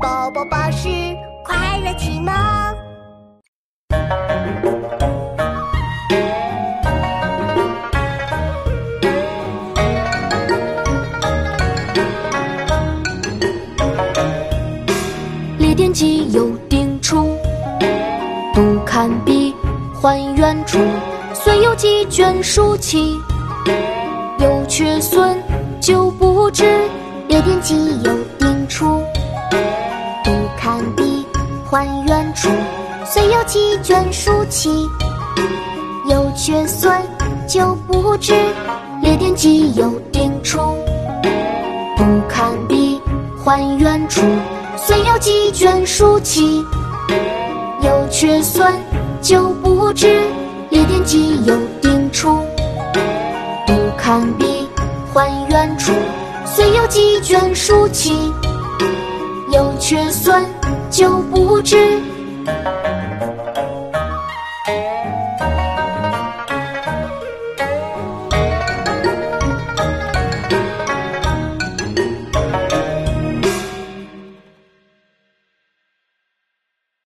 宝宝巴士快乐启蒙。列电机有定处，不堪比还原处。虽有几卷书契，有缺损就不知。列电机有还原处。虽有几卷书契，有缺损就不知。列电机有定处，不堪比还原处。虽有几卷书契，有缺损就不知。列电机有定处，不堪比还原处。虽有几卷书契，有缺损就不知。